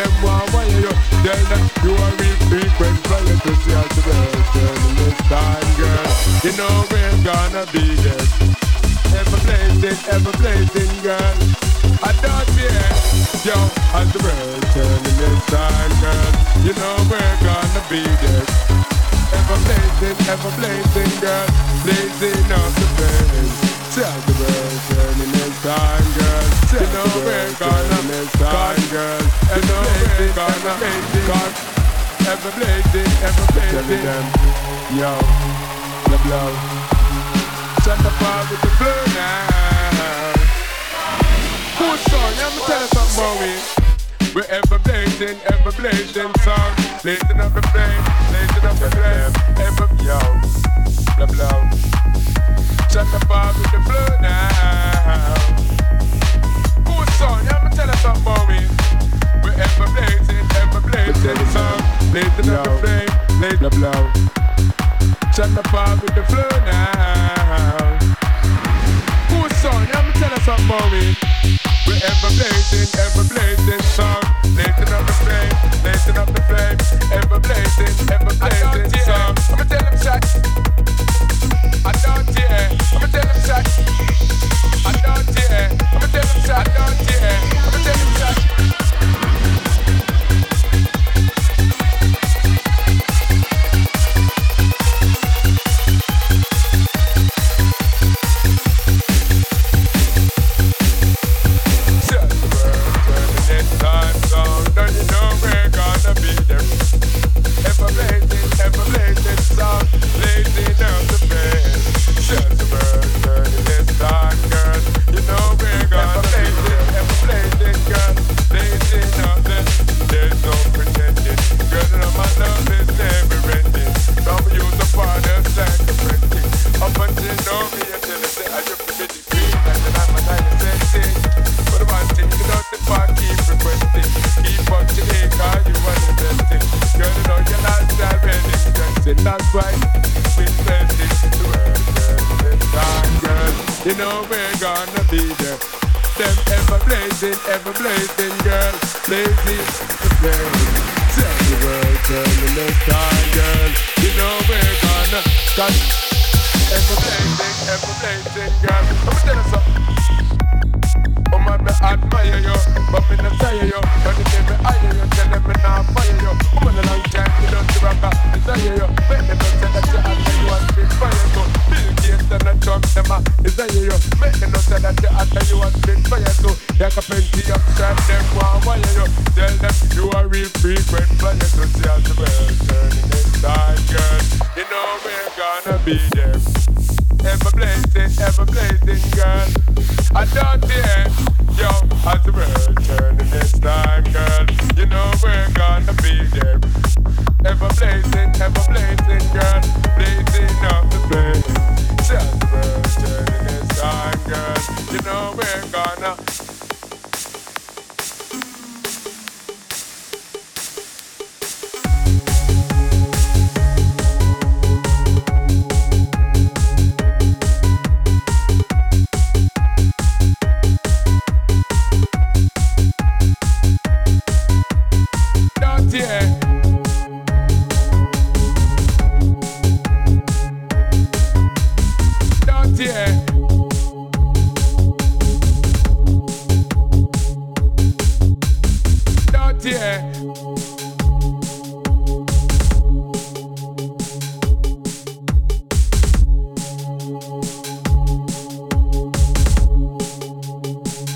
them want wire you. Tell them you are real frequent flyer to see us the best this time girl. You know we're gonna be there. Ever blazing, ever blazing girl. I don't care. Yo, as the world turning this time girl. You know we're gonna be there. Ever blazing, ever blazing girl. Blazing up the place Tell the world turning this time girl. You know we're gonna Ever blazing, God. Ever blazing, ever. Yo, the blow. Set the fire with the blue now. Cool song, let me tell you something. We're ever blazing, ever blazing, son. Blazing up the flame, blazing up the flame. Ever, yo, the blow. Set the fire with the blue now. Cool song, let me tell you something. We're blazing, ever blazing sun. Blazing up the flame, blazing the blow. Turn the fire with the flow now. Good son, let me tell you something, Maureen. We're ever blazing, ever blazing sun. Blazing up the flame, blazing up the flame. Ever blazing, ever blazing sun. I'ma tell him, shot.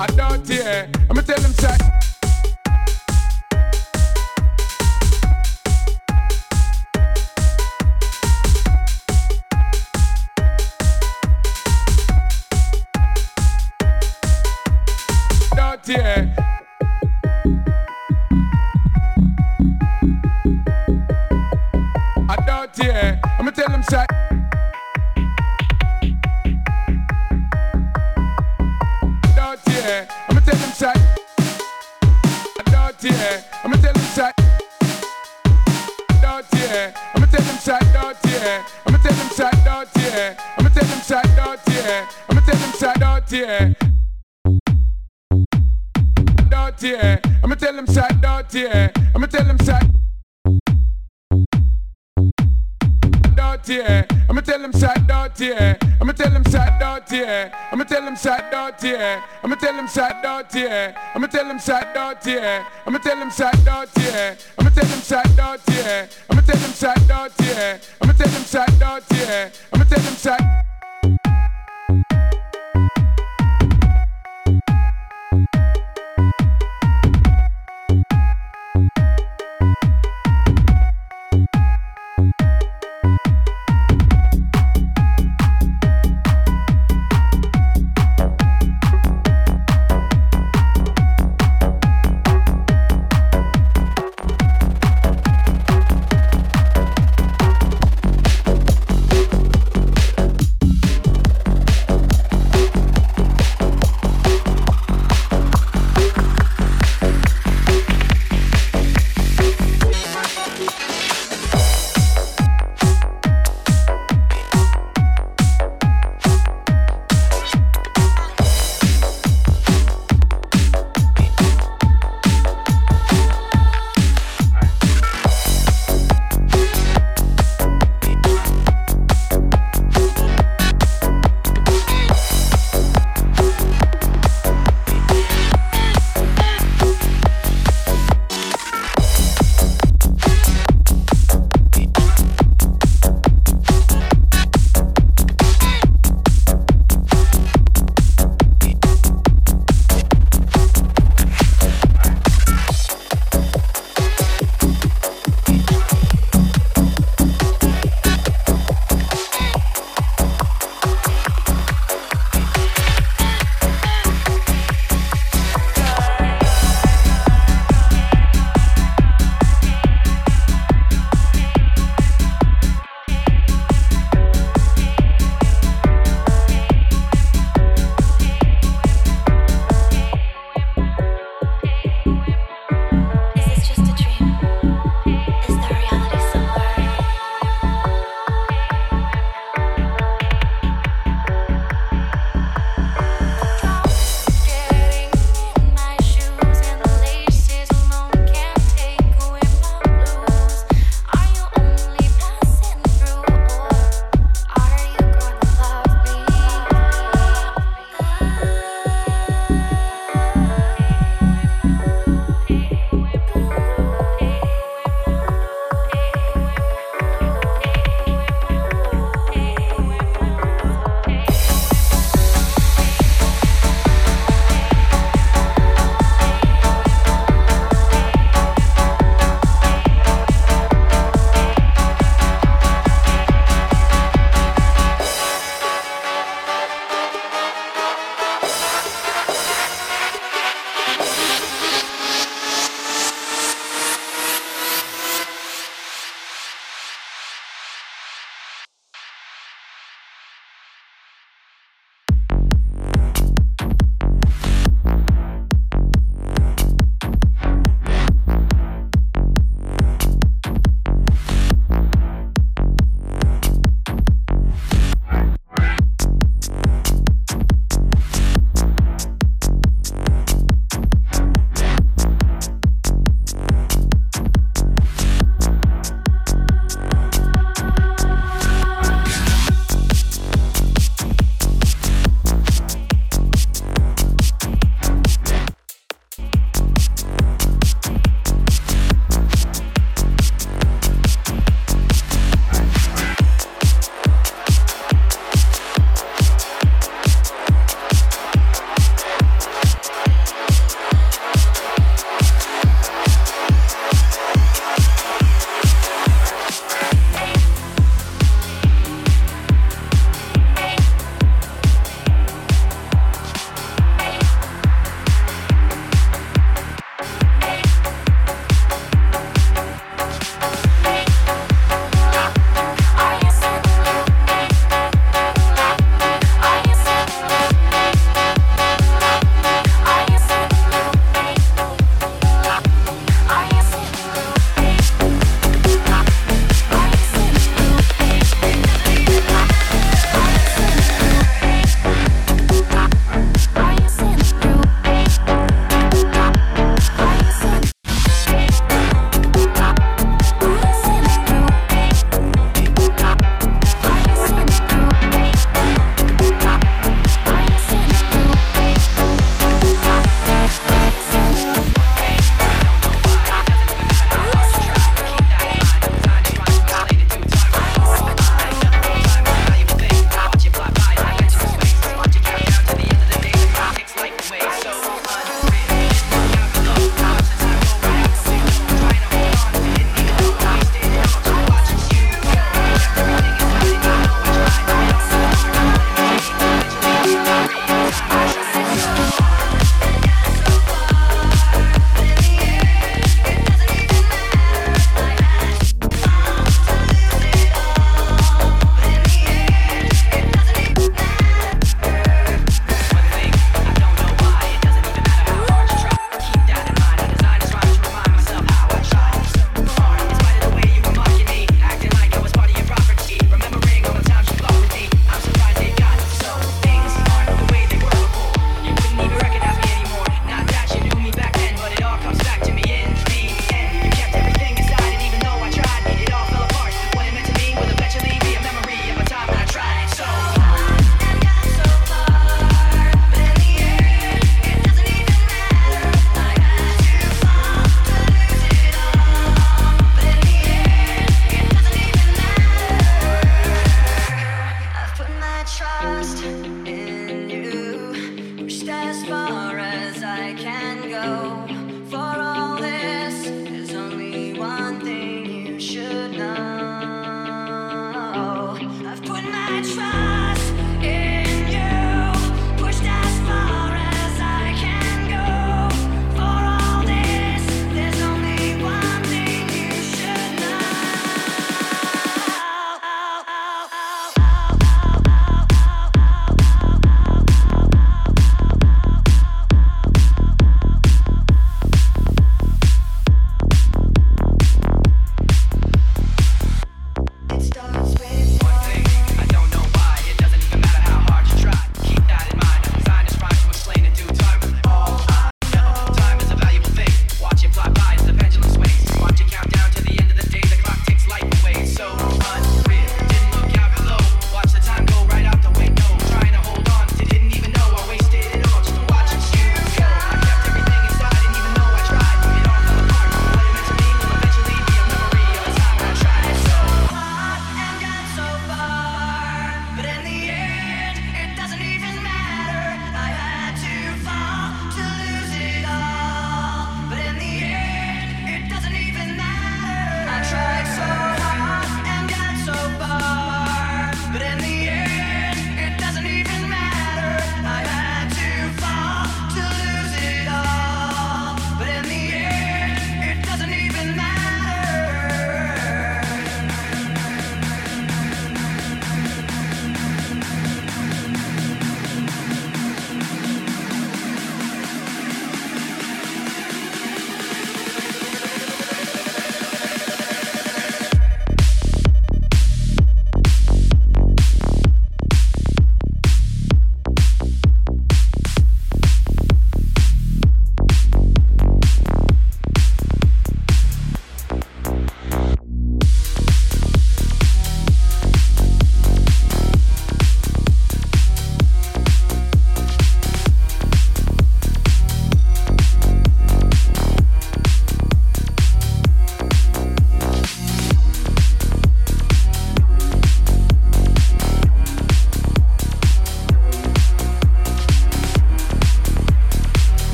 I and dirty. Eh? Let me tell them. say. I'ma tell him sat out here. I'ma tell him sat out here. I'ma tell him sat out here. I'ma tell him sat out here. I'ma tell him sat out here. I'ma tell him sat out here. I'ma tell him sat